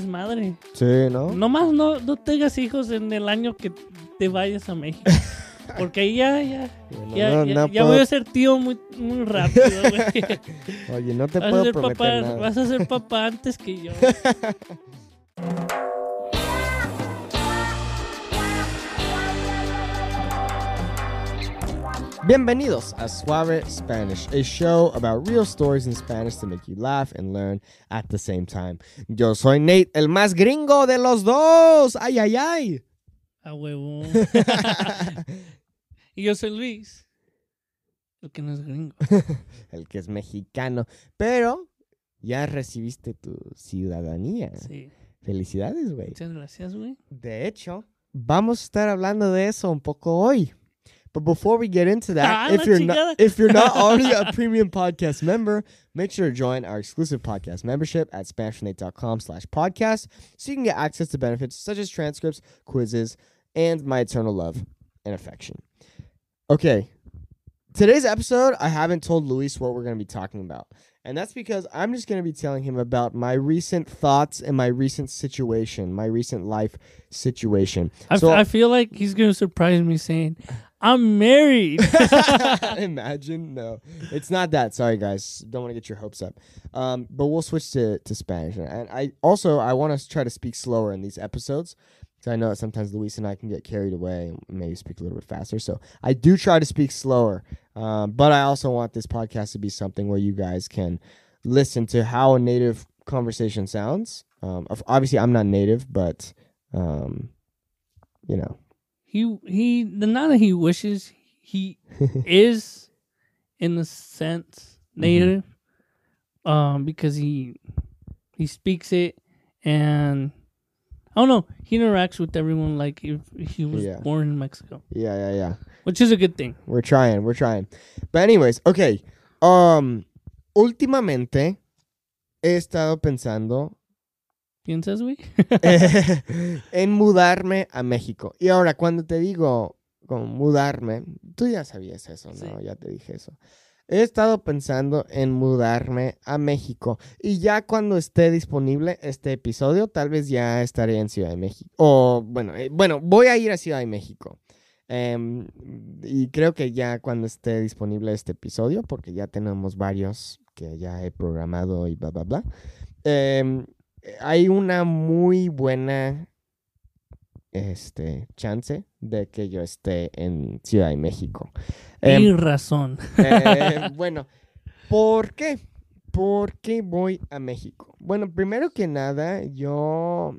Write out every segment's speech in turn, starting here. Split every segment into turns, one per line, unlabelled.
desmadre.
Sí, ¿no?
Nomás no, no tengas hijos en el año que te vayas a México. Porque ahí ya, ya,
Bueno,
ya,
no,
ya,
no
ya
puedo-
voy a ser tío muy, muy rápido, güey.
Oye, no te
Vas a ser
prometer
papá,
nada.
vas a ser papá antes que yo.
Bienvenidos a Suave Spanish, a show about real stories in Spanish to make you laugh and learn at the same time. Yo soy Nate, el más gringo de los dos. Ay, ay, ay.
A huevo. y yo soy Luis. El que no es gringo.
el que es mexicano. Pero ya recibiste tu ciudadanía.
Sí.
Felicidades, güey.
Muchas gracias, güey.
De hecho, vamos a estar hablando de eso un poco hoy. But before we get into that, if you're
chingada.
not if you're not already a premium podcast member, make sure to join our exclusive podcast membership at SpanishNate.com slash podcast so you can get access to benefits such as transcripts, quizzes, and my eternal love and affection. Okay. Today's episode, I haven't told Luis what we're going to be talking about. And that's because I'm just going to be telling him about my recent thoughts and my recent situation, my recent life situation.
I, f-
So-
I feel like he's going to surprise me saying, I'm married.
Imagine no, it's not that. Sorry, guys. Don't want to get your hopes up. Um, but we'll switch to to Spanish, and I also I want to try to speak slower in these episodes because I know that sometimes Luis and I can get carried away and maybe speak a little bit faster. So I do try to speak slower, um, but I also want this podcast to be something where you guys can listen to how a native conversation sounds. Um, obviously, I'm not native, but um, you know,
he, he, the not that he wishes, he is, in a sense, native. Um, because he, he speaks it and, I don't know, he interacts with everyone like if he was
Yeah.
born in Mexico,
yeah, yeah, yeah.
which is a good thing.
We're trying, we're trying. But anyways, okay. Um, últimamente he estado pensando
¿Piensas, güey?
en mudarme a México. Y ahora, cuando te digo con mudarme, tú ya sabías eso, ¿no?
Sí.
Ya te dije eso. He estado pensando en mudarme a México. Y ya cuando esté disponible este episodio, tal vez ya estaré en Ciudad de México. O, bueno, eh, bueno, voy a ir a Ciudad de México. Em, y creo que ya cuando esté disponible este episodio, porque ya tenemos varios que ya he programado y bla, bla, bla. em, hay una muy buena este, chance de que yo esté en Ciudad de México. Em,
Y razón.
eh, bueno, ¿por qué? ¿Por qué voy a México? Bueno, primero que nada, yo,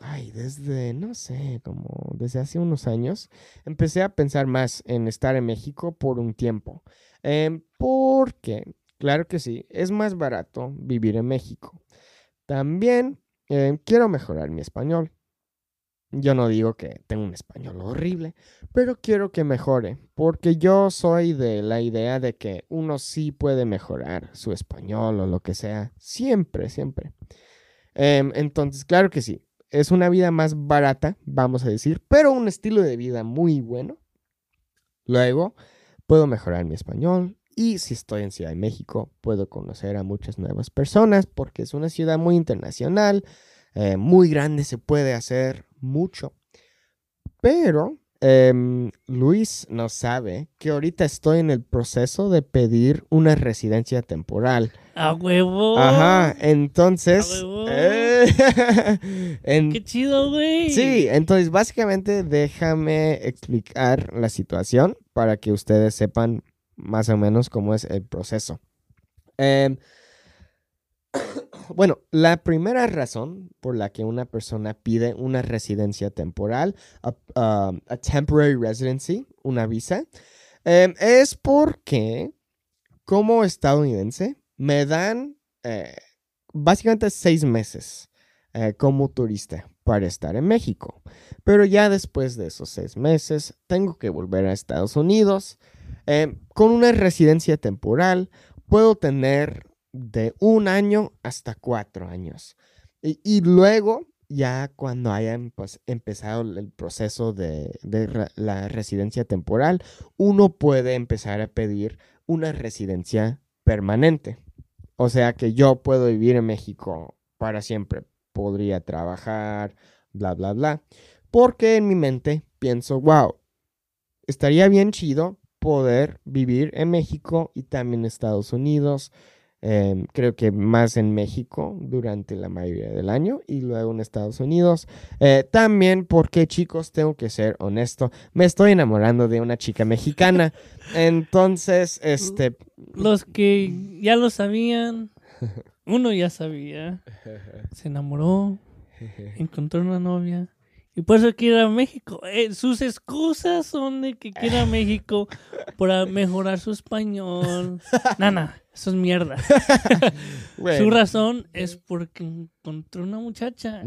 ay, desde, no sé, como desde hace unos años, empecé a pensar más en estar en México por un tiempo. Em, porque, claro que sí, es más barato vivir en México. También em, quiero mejorar mi español. Yo no digo que tengo un español horrible, pero quiero que mejore, porque yo soy de la idea de que uno sí puede mejorar su español o lo que sea, siempre, siempre. Em, entonces, claro que sí, es una vida más barata, vamos a decir, pero un estilo de vida muy bueno. Luego, puedo mejorar mi español y si estoy en Ciudad de México, puedo conocer a muchas nuevas personas, porque es una ciudad muy internacional, eh, muy grande, se puede hacer mucho. Pero em, Luis no sabe que ahorita estoy en el proceso de pedir una residencia temporal.
A huevo.
Ajá, entonces...
A huevo.
eh, en-
Qué chido, güey.
Sí, entonces básicamente déjame explicar la situación para que ustedes sepan más o menos cómo es el proceso. Em, bueno, la primera razón por la que una persona pide una residencia temporal, a, temporary residency, una visa, em, es porque como estadounidense me dan eh, básicamente seis meses eh, como turista para estar en México. Pero ya después de esos seis meses, tengo que volver a Estados Unidos. Eh, con una residencia temporal, puedo tener de un año hasta cuatro años. Y, luego, ya cuando hayan pues, empezado el proceso de, de la residencia temporal, uno puede empezar a pedir una residencia permanente. O sea que yo puedo vivir en México para siempre podría trabajar, bla, bla, bla. Porque en mi mente pienso, wow, estaría bien chido poder vivir en México y también en Estados Unidos. Em, creo que más en México durante la mayoría del año y luego en Estados Unidos. Eh, también porque chicos, tengo que ser honesto, me estoy enamorando de una chica mexicana. Entonces, este...
Los que ya lo sabían, uno ya sabía, se enamoró, encontró una novia y por eso quiere ir a México. Eh, sus excusas son de que quiere a México para mejorar su español. Nana, eso es mierda. Su razón es porque encontró una muchacha,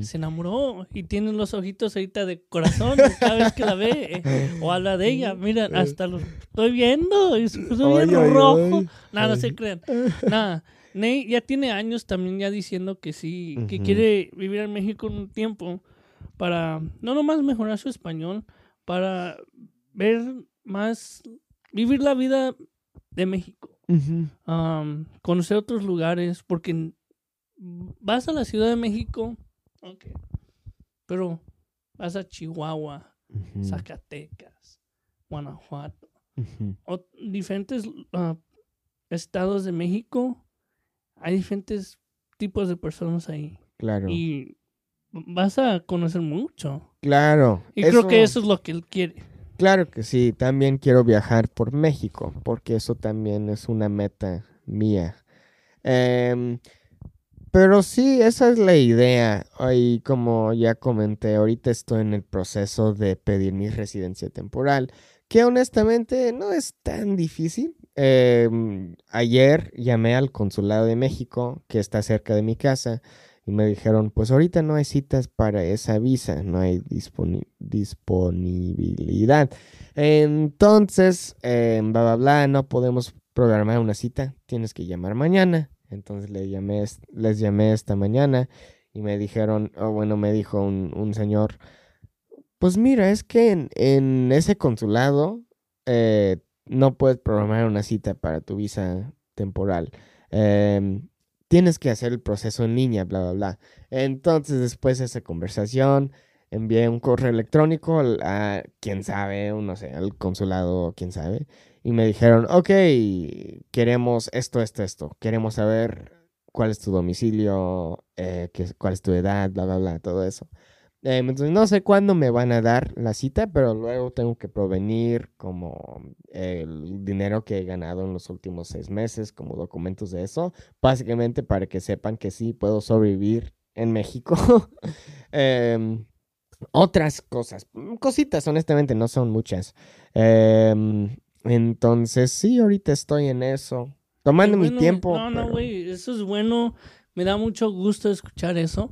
se enamoró y tiene los ojitos ahorita de corazón cada vez que la ve eh, o habla de ella. Mira, hasta lo estoy viendo y se puso bien rojo. Nada, no se crean. Nada. Ney ya tiene años también ya diciendo que sí, que quiere vivir en México un tiempo para no nomás mejorar su español, para ver más, vivir la vida de México, conocer otros lugares, porque vas a la Ciudad de México, ok, pero vas a Chihuahua. Zacatecas, Guanajuato, o diferentes ah, estados de México, hay diferentes tipos de personas ahí.
Claro.
Y vas a conocer mucho.
Claro.
Y creo que eso es lo que él quiere.
Claro que sí, también quiero viajar por México, porque eso también es una meta mía. Em, pero sí, esa es la idea. Y como ya comenté, ahorita estoy en el proceso de pedir mi residencia temporal, que honestamente no es tan difícil. Em, ayer llamé al Consulado de México, que está cerca de mi casa, y me dijeron, pues ahorita no hay citas para esa visa, no hay disponi- disponibilidad. Entonces, eh, bla, bla, bla, no podemos programar una cita, tienes que llamar mañana. Entonces le llamé, es- les llamé esta mañana y me dijeron, o bueno, me dijo un, señor, pues mira, es que en, en ese consulado eh, no puedes programar una cita para tu visa temporal. Em, tienes que hacer el proceso en línea, bla, bla, bla. Entonces, después de esa conversación, envié un correo electrónico a, quién sabe, no sé, al consulado, quién sabe, y me dijeron, ok, queremos esto, esto, esto, queremos saber cuál es tu domicilio, eh, cuál es tu edad, bla, bla, bla, todo eso. Eh, entonces, no sé cuándo me van a dar la cita, pero luego tengo que provenir como el dinero que he ganado en los últimos seis meses, como documentos de eso, básicamente para que sepan que sí puedo sobrevivir en México. Em, otras cosas, mm, cositas, honestamente, no son muchas. Em, entonces, sí, ahorita estoy en eso, tomando mi tiempo.
No, no, güey, eso es bueno. Me da mucho gusto escuchar eso.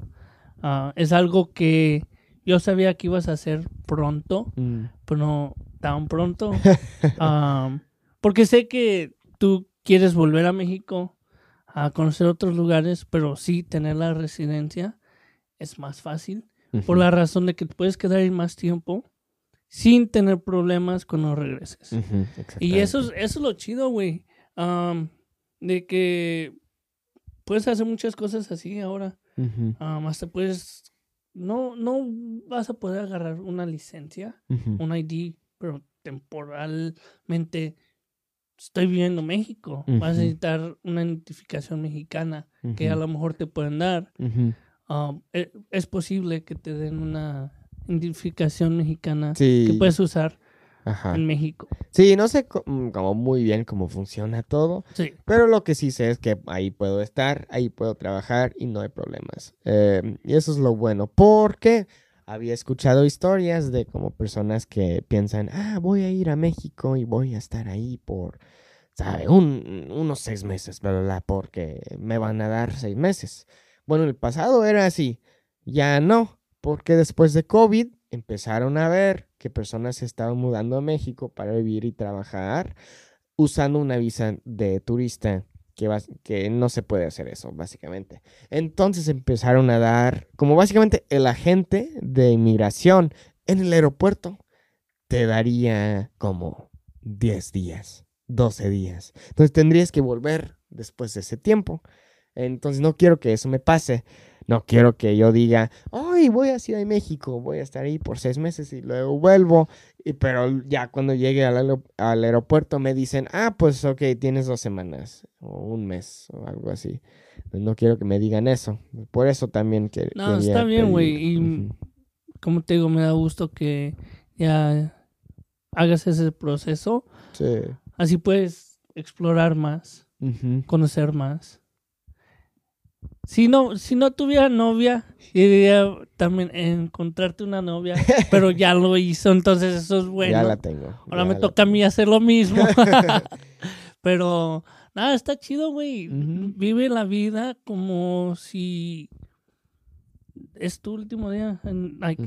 Ah, es algo que yo sabía que ibas a hacer pronto,
Mm,
pero no tan pronto. Am, porque sé que tú quieres volver a México a conocer otros lugares, pero sí tener la residencia es más fácil. Por la razón de que te puedes quedar ahí más tiempo sin tener problemas cuando regreses. Y eso es, eso es lo chido, güey. Am, de que puedes hacer muchas cosas así ahora.
Ujú,
Am, hasta puedes. No, no vas a poder agarrar una licencia, un ID, pero temporalmente estoy viviendo en México. Vas a necesitar una identificación mexicana que a lo mejor te pueden dar. Am, e- es posible que te den una identificación mexicana que
Sí,
puedes usar
ajá.
en México.
Sí, no sé co- como muy bien cómo funciona todo,
Sí.
pero lo que sí sé es que ahí puedo estar, ahí puedo trabajar y no hay problemas. Eh, y eso es lo bueno, porque había escuchado historias de como personas que piensan, ah, voy a ir a México y voy a estar ahí por, ¿sabe? Un, unos seis meses, bla, bla, bla, porque me van a dar seis meses. Bueno, en el pasado era así, ya no, porque después de COVID empezaron a ver que personas se estaban mudando a México para vivir y trabajar usando una visa de turista que, bas- que no se puede hacer eso, básicamente. Entonces empezaron a dar, como básicamente el agente de inmigración en el aeropuerto te daría como 10 días, 12 días. Entonces tendrías que volver después de ese tiempo. Entonces no quiero que eso me pase. No quiero que yo diga, ay, voy a Ciudad de México, voy a estar ahí por seis meses y luego vuelvo. Y, pero ya cuando llegue al, al aeropuerto me dicen, ah, pues ok, tienes dos semanas o un mes o algo así. Pues no quiero que me digan eso. Por eso también que
No, está bien, güey, y-. Como te digo, me da gusto que ya hagas ese proceso.
Sí.
Así puedes explorar más, conocer más. Si no, si no tuviera novia, iría también encontrarte una novia, pero ya lo hizo, entonces eso es bueno.
Ya la tengo.
Ahora me toca a mí hacer lo mismo. Pero nada, está chido, güey. Vive la vida como si es tu último día.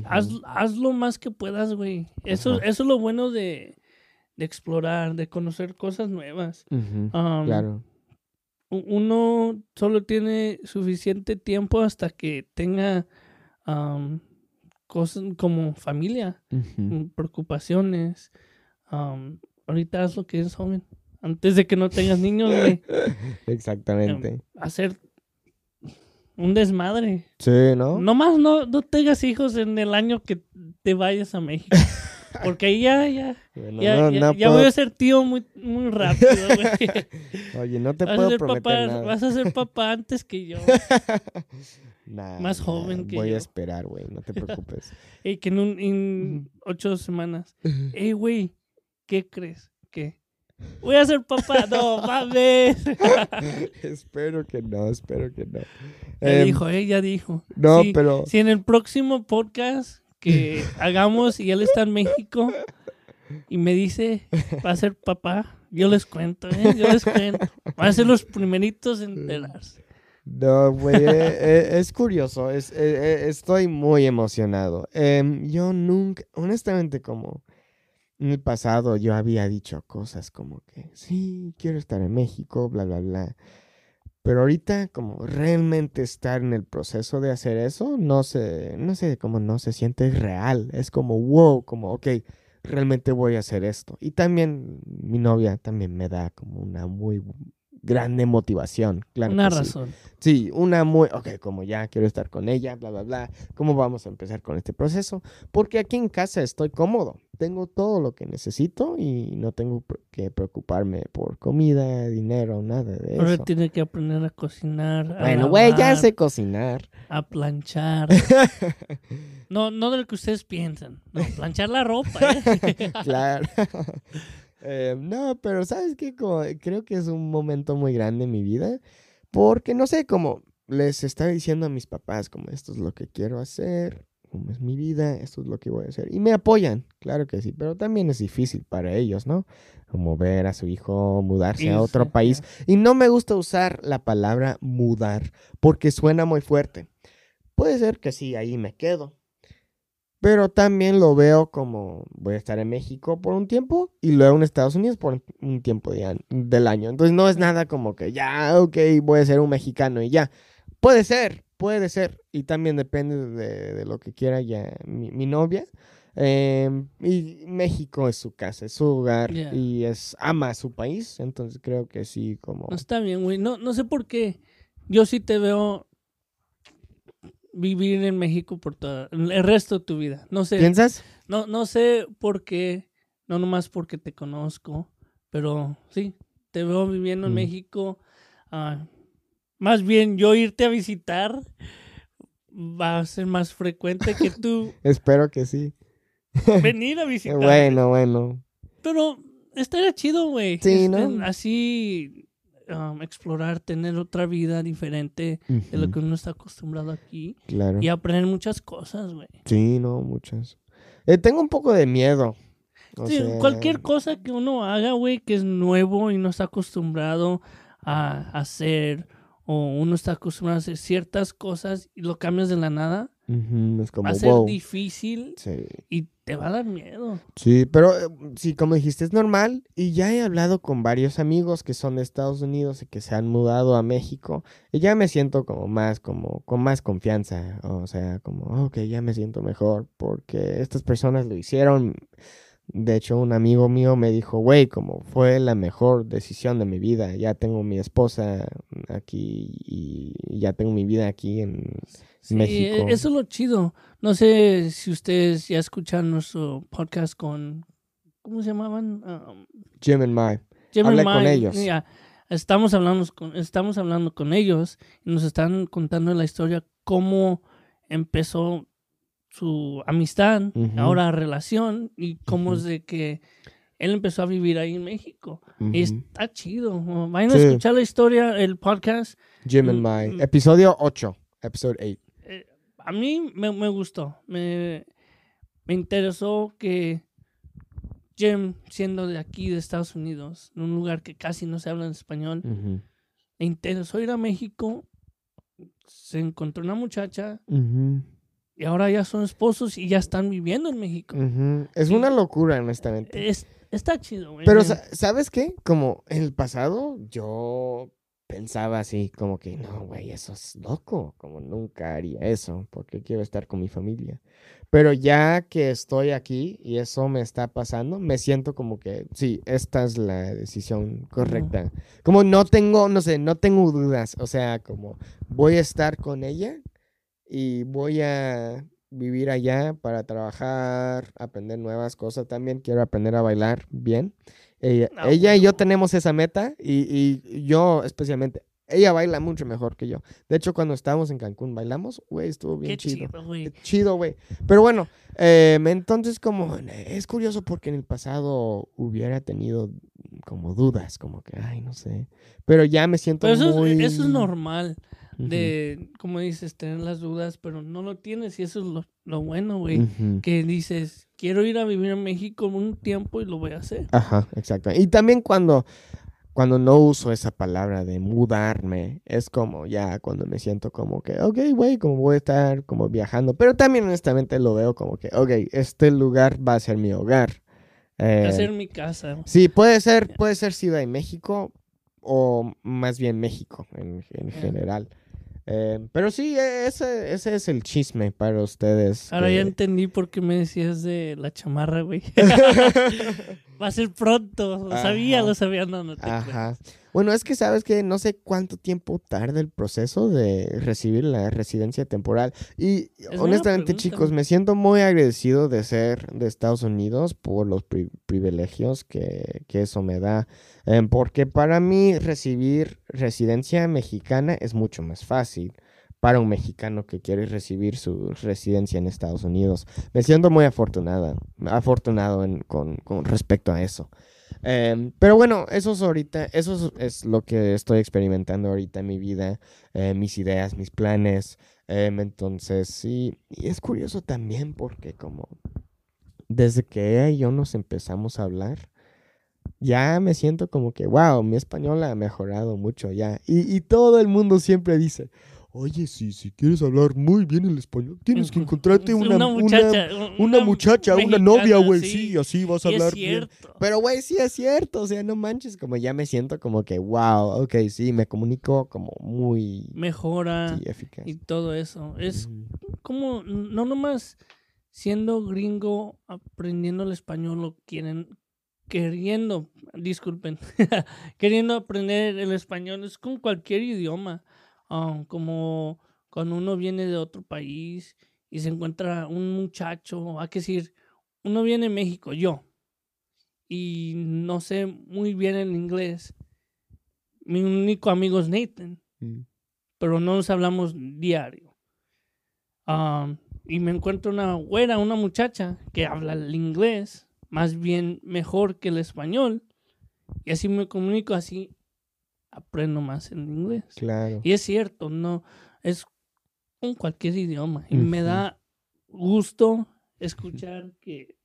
Haz, haz lo más que puedas, güey. Eso, eso es lo bueno de, de explorar, de conocer cosas nuevas. Um,
Claro.
Uno solo tiene suficiente tiempo hasta que tenga um, cosas como familia mm, preocupaciones. Ahorita haz lo que es joven. Antes de que no tengas niños, güey.
Exactamente.
Hacer un desmadre.
Sí, ¿no?
No más no, no tengas hijos en el año que te vayas a México. Porque ahí ya, ya,
Bueno,
ya,
no-
ya,
no
ya
puedo-
voy a ser tío muy, muy rápido, güey.
Oye, no te
Vas a,
puedo
ser
prometer
papá,
nada.
vas a ser papá antes que yo.
Nah,
más
nah,
joven que
Voy
yo.
a esperar, güey, no te preocupes.
Y que en, un, en ocho semanas. Ey, güey, ¿qué crees? ¿Qué? Voy a ser papá. No, mames.
espero que no, espero que no.
Ya
Em,
dijo, eh, ya dijo.
No, pero
Si en el próximo podcast que hagamos y él está en México y me dice, va a ser papá, yo les cuento, ¿eh? Yo les cuento. Van a ser los primeritos en enterarse.
no, güey, eh, eh, es curioso, es, eh, estoy muy emocionado. Em, yo nunca, honestamente, como en el pasado yo había dicho cosas como que sí, quiero estar en México, bla, bla, bla. Pero ahorita, como realmente estar en el proceso de hacer eso, no sé, no sé, como no se siente real. Es como, wow, como, ok, realmente voy a hacer esto. Y también mi novia también me da como una muy grande motivación. Claro
Una
que sí.
razón.
Sí, una muy, ok, como ya quiero estar con ella, bla, bla, bla. ¿Cómo vamos a empezar con este proceso? Porque aquí en casa estoy cómodo. Tengo todo lo que necesito y no tengo que preocuparme por comida, dinero, nada de eso.
tiene que aprender a cocinar. A
Bueno, güey, ya sé cocinar.
A planchar. No, no de lo que ustedes piensan. No, planchar la ropa, ¿eh?
claro. Eh, no, pero ¿sabes qué? Como, creo que es un momento muy grande en mi vida. Porque, no sé, como les estaba diciendo a mis papás, como esto es lo que quiero hacer, como es mi vida, esto es lo que voy a hacer. Y me apoyan, claro que sí, pero también es difícil para ellos, ¿no? Como ver a su hijo mudarse a otro país. Y no me gusta usar la palabra mudar porque suena muy fuerte. Puede ser que sí, ahí me quedo. Pero también lo veo como voy a estar en México por un tiempo y luego en Estados Unidos por un tiempo de del año. Entonces no es nada como que ya, ok, voy a ser un mexicano y ya. Puede ser, puede ser. Y también depende de, de lo que quiera ya mi, mi novia. Em, y México es su casa, es su hogar y es ama su país. Entonces creo que sí, como...
No está bien, güey. No, no sé por qué. Yo sí te veo vivir en México por toda, el resto de tu vida. No sé.
¿Piensas?
No, no sé por qué, no nomás porque te conozco, pero sí, te veo viviendo en
Mm.
México. ah, más bien yo irte a visitar va a ser más frecuente que tú
Espero que sí.
venir a visitar.
Bueno, bueno.
Pero estaría chido, güey.
Sí,
Este,
¿no?
Así um, explorar, tener otra vida diferente de lo que uno está acostumbrado aquí
Claro.
y aprender muchas cosas, güey.
Sí, no, muchas. Eh, tengo un poco de miedo. O
Sí,
sea,
cualquier cosa que uno haga, güey, que es nuevo y no está acostumbrado a hacer, o uno está acostumbrado a hacer ciertas cosas y lo cambias de la nada,
ujú, es como,
va a ser
wow.
difícil
Sí.
y te va a dar miedo.
Sí, pero eh, sí, como dijiste, es normal. Y ya he hablado con varios amigos que son de Estados Unidos y que se han mudado a México. Y ya me siento como más, como, con más confianza. O sea, como, ok, ya me siento mejor. Porque estas personas lo hicieron. De hecho, un amigo mío me dijo, güey, como fue la mejor decisión de mi vida. Ya tengo mi esposa aquí y ya tengo mi vida aquí en
Sí,
México.
e- eso es lo chido. No sé si ustedes ya escuchan nuestro podcast con, ¿cómo se llamaban? Um,
Jim and.
Jim
Hablé
and
con
Mike.
ellos.
Estamos hablando con, estamos hablando con ellos y nos están contando la historia cómo empezó su amistad, ahora relación y cómo
Ujú.
es de que él empezó a vivir ahí en México. Y
Ujú.
está chido. Vayan
Sí.
a escuchar la historia, el podcast.
Jim and
Mm,
Mai.
mm.
Episodio 8. Episodio 8.
A mí me, me gustó. Me, me interesó que Jim, siendo de aquí, de Estados Unidos, en un lugar que casi no se habla en español, le interesó ir a México. Se encontró una muchacha y ahora ya son esposos y ya están viviendo en México.
Es una locura, honestamente.
Es, está chido, güey.
Pero, ¿sabes qué? Como en el pasado, yo pensaba así, como que, no, güey, eso es loco. Como nunca haría eso, porque quiero estar con mi familia. Pero ya que estoy aquí y eso me está pasando, me siento como que, sí, esta es la decisión correcta. Como no tengo, no sé, no tengo dudas. O sea, como voy a estar con ella y voy a vivir allá para trabajar, aprender nuevas cosas también. Quiero aprender a bailar bien. Ella,
Ah,
ella y yo tenemos esa meta y, y yo especialmente. Ella baila mucho mejor que yo. De hecho, cuando estábamos en Cancún, bailamos, güey, estuvo bien
Qué
chido.
chido, güey.
Qué Chido, güey. Pero bueno, em, entonces como es curioso porque en el pasado hubiera tenido como dudas, como que, ay, no sé. Pero ya me siento
Pero eso,
muy...
es, eso es normal. De, como dices, tener las dudas, pero no lo tienes y eso es lo, lo bueno, güey. que dices, quiero ir a vivir a México un tiempo y lo voy a hacer.
Ajá, exacto. Y también cuando, cuando no uso esa palabra de mudarme, es como ya cuando me siento como que, ok, güey, como voy a estar como viajando. Pero también honestamente lo veo como que, ok, este lugar va a ser mi hogar. Eh,
hacer mi casa.
Sí, puede ser, puede ser Ciudad de México o más bien México en, en general. Eh, pero sí, e- ese, ese es el chisme para ustedes.
Ahora ya entendí por qué me decías de la chamarra, güey. Va a ser pronto. Lo sabía, lo sabía. No, no te.
Ajá. Bueno, es que sabes que no sé cuánto tiempo tarda el proceso de recibir la residencia temporal. Y honestamente, chicos, me siento muy agradecido de ser de Estados Unidos por los pri- privilegios que, que eso me da. Em, porque para mí recibir residencia mexicana es mucho más fácil para un mexicano que quiere recibir su residencia en Estados Unidos. Me siento muy afortunada, afortunado en- con, con respecto a eso. Em, pero bueno, eso es ahorita, eso es, lo que estoy experimentando ahorita en mi vida, eh, mis ideas, mis planes. Em, entonces, sí, y es curioso también porque como desde que ella y yo nos empezamos a hablar, ya me siento como que, wow, mi español ha mejorado mucho ya. Y todo el mundo siempre dice, oye, sí, si quieres hablar muy bien el español, tienes que encontrarte una, una,
muchacha,
una muchacha, una novia, güey, sí, así vas a
Y es
hablar bien.
cierto.
Pero, güey, sí es cierto, o sea, no manches, como ya me siento como que, wow, ok, sí, me comunico como muy
Mejora
sí, eficaz.
y todo eso. Es como, no nomás siendo gringo, aprendiendo el español, lo quieren, queriendo, disculpen, queriendo aprender el español, es con cualquier idioma. Ah, como cuando uno viene de otro país y se encuentra un muchacho, hay que decir, uno viene de México, yo, y no sé muy bien el inglés. Mi único amigo es Nathan
Mm.
pero no nos hablamos diario. Am, y me encuentro una güera, una muchacha que habla el inglés más bien mejor que el español. Y así me comunico, así aprendo más el inglés.
Claro.
Y es cierto, no es con cualquier idioma. Y me da gusto escuchar que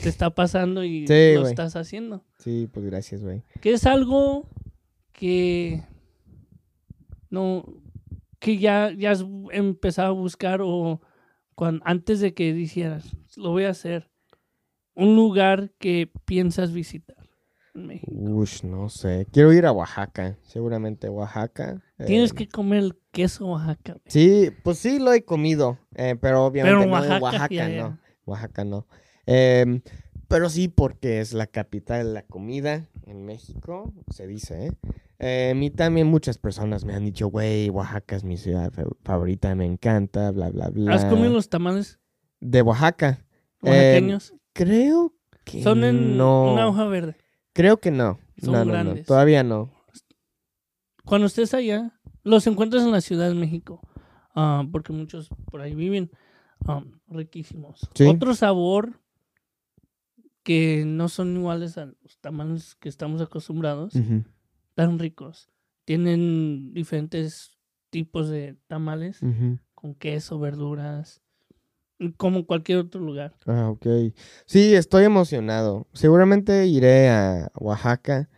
te está pasando y
Sí,
lo estás haciendo.
Sí, pues gracias, güey.
Que es algo que no que ya, ya has empezado a buscar o antes de que dijeras, lo voy a hacer, un lugar que piensas visitar en México.
No sé. Quiero ir a Oaxaca, seguramente Oaxaca.
Tienes
eh,
que comer el queso Oaxaca. güey.
Sí, pues sí lo he comido, eh, pero obviamente
Pero en
no
Oaxaca,
Oaxaca,
ya, ya.
no. Oaxaca no. Em, pero sí porque es la capital de la comida en México, se dice, ¿eh? Eh, a mí también muchas personas me han dicho, güey, Oaxaca es mi ciudad fa- favorita, me encanta, bla, bla, bla.
¿Has comido los tamales
De Oaxaca. Eh,
oaxaqueños?
creo que
Son en
no.
una hoja verde.
Creo que no.
Son
no, no, no,
grandes.
todavía no.
Cuando estés allá, los encuentras en la Ciudad de México. ah, porque muchos por ahí viven. ah, riquísimos.
Sí.
Otro sabor que no son iguales a los tamales que estamos acostumbrados.
Ujú,
Tan ricos. Tienen diferentes tipos de tamales con queso, verduras. Como cualquier otro lugar.
Ah, ok. Sí, estoy emocionado. Seguramente iré a Oaxaca.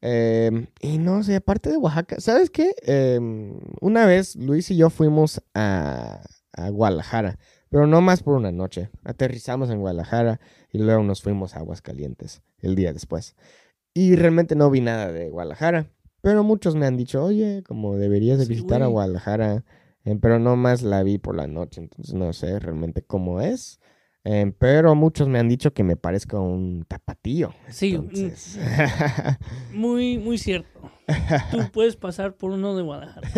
Em, y no sé, aparte de Oaxaca, ¿sabes qué? Em, una vez Luis y yo fuimos a, a Guadalajara, pero no más por una noche. Aterrizamos en Guadalajara y luego nos fuimos a Aguascalientes el día después. Y realmente no vi nada de Guadalajara, pero muchos me han dicho, oye, como deberías de
Sí,
visitar a. Guadalajara, Em, pero no más la vi por la noche, entonces no sé realmente cómo es. Em, pero muchos me han dicho que me parezca un tapatío.
Sí,
Entonces,
muy, muy cierto. Tú puedes pasar por uno de Guadalajara.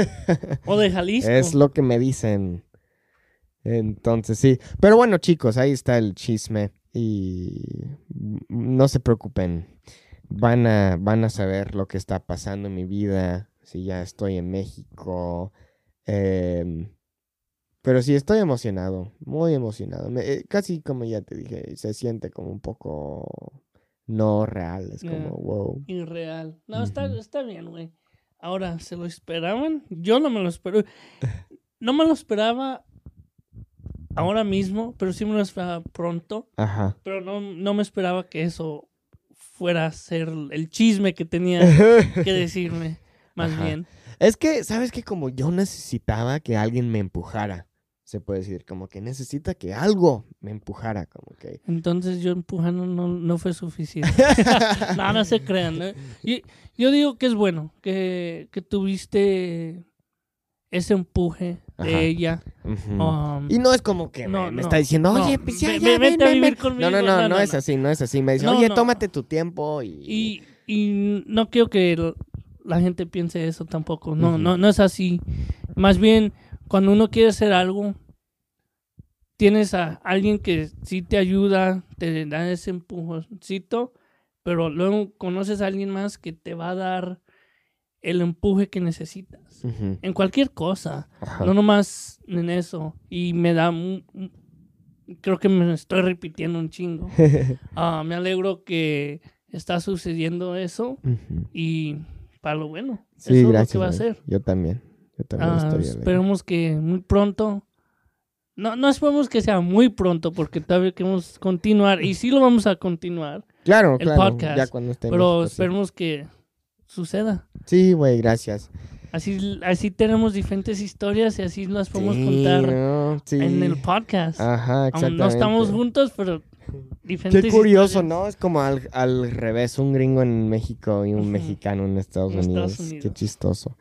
O de Jalisco.
es lo que me dicen. Entonces sí. Pero bueno, chicos, ahí está el chisme. Y mm, no se preocupen. Van a, van a saber lo que está pasando en mi vida. Si ya estoy en México. Em, pero sí, estoy emocionado. Muy emocionado. Me- eh, casi como ya te dije, se siente como un poco no real. Es como, wow.
Irreal. No, está, está bien, güey. Ahora, ¿se lo esperaban? Yo no me lo espero. No me lo esperaba ahora mismo, pero sí me lo esperaba pronto.
Ajá.
Pero no, no me esperaba que eso fuera a ser el chisme que tenía que decirme. Más
Ajá.
bien.
Es que, ¿sabes qué? Como yo necesitaba que alguien me empujara, se puede decir, como que necesita que algo me empujara, como que...
Entonces yo empujando no, no fue suficiente. no, no se crean. ¿no? Y- yo digo que es bueno que, que tuviste ese empuje de ella. Um,
y no es como que
no,
me, me
no,
está diciendo,
no,
oye, pues ya, ya,
ve-
ven, ven,
vivir
ven".
conmigo.
No, no, no,
No,
no,
no,
es
no.
así, no es así. Me dice,
No,
oye,
no.
tómate tu tiempo y...
y, y no quiero que la gente piense eso tampoco. No, no, no es así. Más bien, cuando uno quiere hacer algo, tienes a alguien que sí te ayuda, te da ese empujoncito, pero luego conoces a alguien más que te va a dar el empuje que necesitas. En cualquier cosa,
ajá.
no nomás en eso. Y me da... creo que me estoy repitiendo un chingo. Ah, me alegro que está sucediendo eso
Ujú.
y para lo bueno.
Sí,
eso
gracias.
es lo que va a
güey.
ser.
Yo también. Yo también
Ah,
estoy
esperemos que muy pronto. No, no esperemos que sea muy pronto porque todavía queremos continuar y sí lo vamos a continuar,
Claro,
el
claro.
podcast,
Ya cuando en
pero
sí.
esperemos que suceda.
Sí, güey, gracias.
Así, así tenemos diferentes historias y así las podemos
Sí,
contar
no, sí.
en el podcast.
Ajá,
Aún
exactamente.
no estamos juntos, pero diferentes
Qué curioso,
historias.
¿no? Es como al, al revés, un gringo en México y un mexicano en Estados,
En
Unidos.
Estados
Qué
Unidos.
chistoso.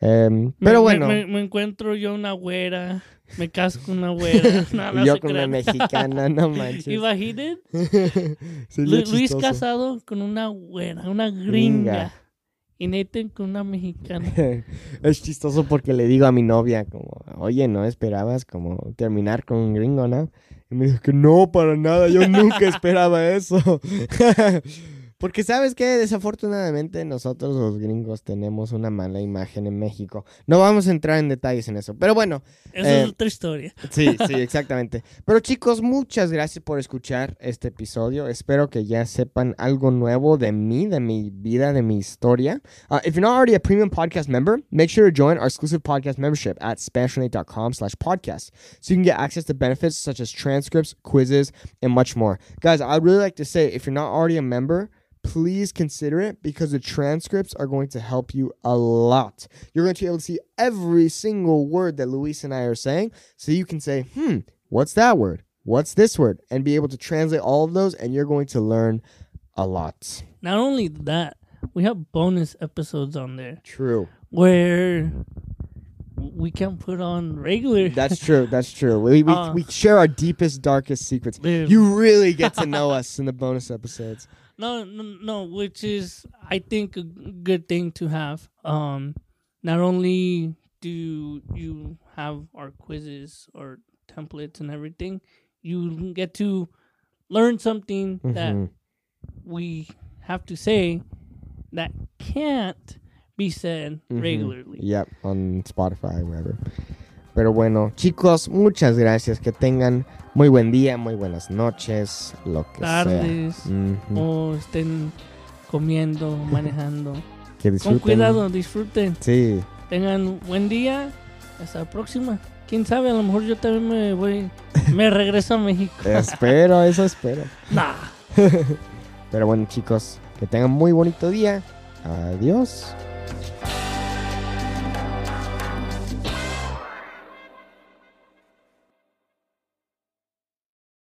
Em, pero
me-
bueno,
Me, me encuentro yo una güera, me caso con una güera. No, no
yo con una mexicana, no manches.
Imaginen, Lu- Luis casado con una güera, una
Gringa.
gringa. Y Nathan con una mexicana.
es chistoso porque le digo a mi novia como, oye, ¿no esperabas como terminar con un gringo, no? Me dijo que no, para nada, yo nunca esperaba eso. Porque sabes que desafortunadamente nosotros los gringos tenemos una mala imagen en México. No vamos a entrar en detalles en eso, pero bueno,
Esa
Eh,
es otra historia.
Sí, sí, exactamente. Pero chicos, muchas gracias por escuchar este episodio. Espero que ya sepan algo nuevo de mí, de mi vida, de mi historia. Uh, if you're not already a premium podcast member, make sure to join our exclusive podcast membership at SpanishLink.com slash podcast so you can get access to benefits such as transcripts, quizzes, and much more. Guys, I'd really like to say if you're not already a member, please consider it because the transcripts are going to help you a lot. You're going to be able to see every single word that Luis and I are saying so you can say, hmm, what's that word? What's this word? And be able to translate all of those, and you're going to learn a lot.
Not only that, we have bonus episodes on there
True.
where we can't put on regular.
That's true. That's true. We we,
Uh.
we share our deepest, darkest secrets.
Dude.
You really get to know us in the bonus episodes.
No, no, no, which is I think a good thing to have. Um, not only do you have our quizzes or templates and everything, you get to learn something that
Mhm.
we have to say that can't be said
Mhm.
regularly.
Yep, on Spotify, wherever. Pero bueno, chicos, muchas gracias. Que tengan muy buen día, muy buenas noches, lo que
Tardes
sea. Ujú.
o estén comiendo, manejando.
Que
Con
disfruten.
cuidado, disfruten.
Sí.
Tengan buen día. Hasta la próxima. Quién sabe, a lo mejor yo también me voy, me regreso a México.
espero, eso espero.
Nah.
Pero bueno, chicos, que tengan muy bonito día. Adiós.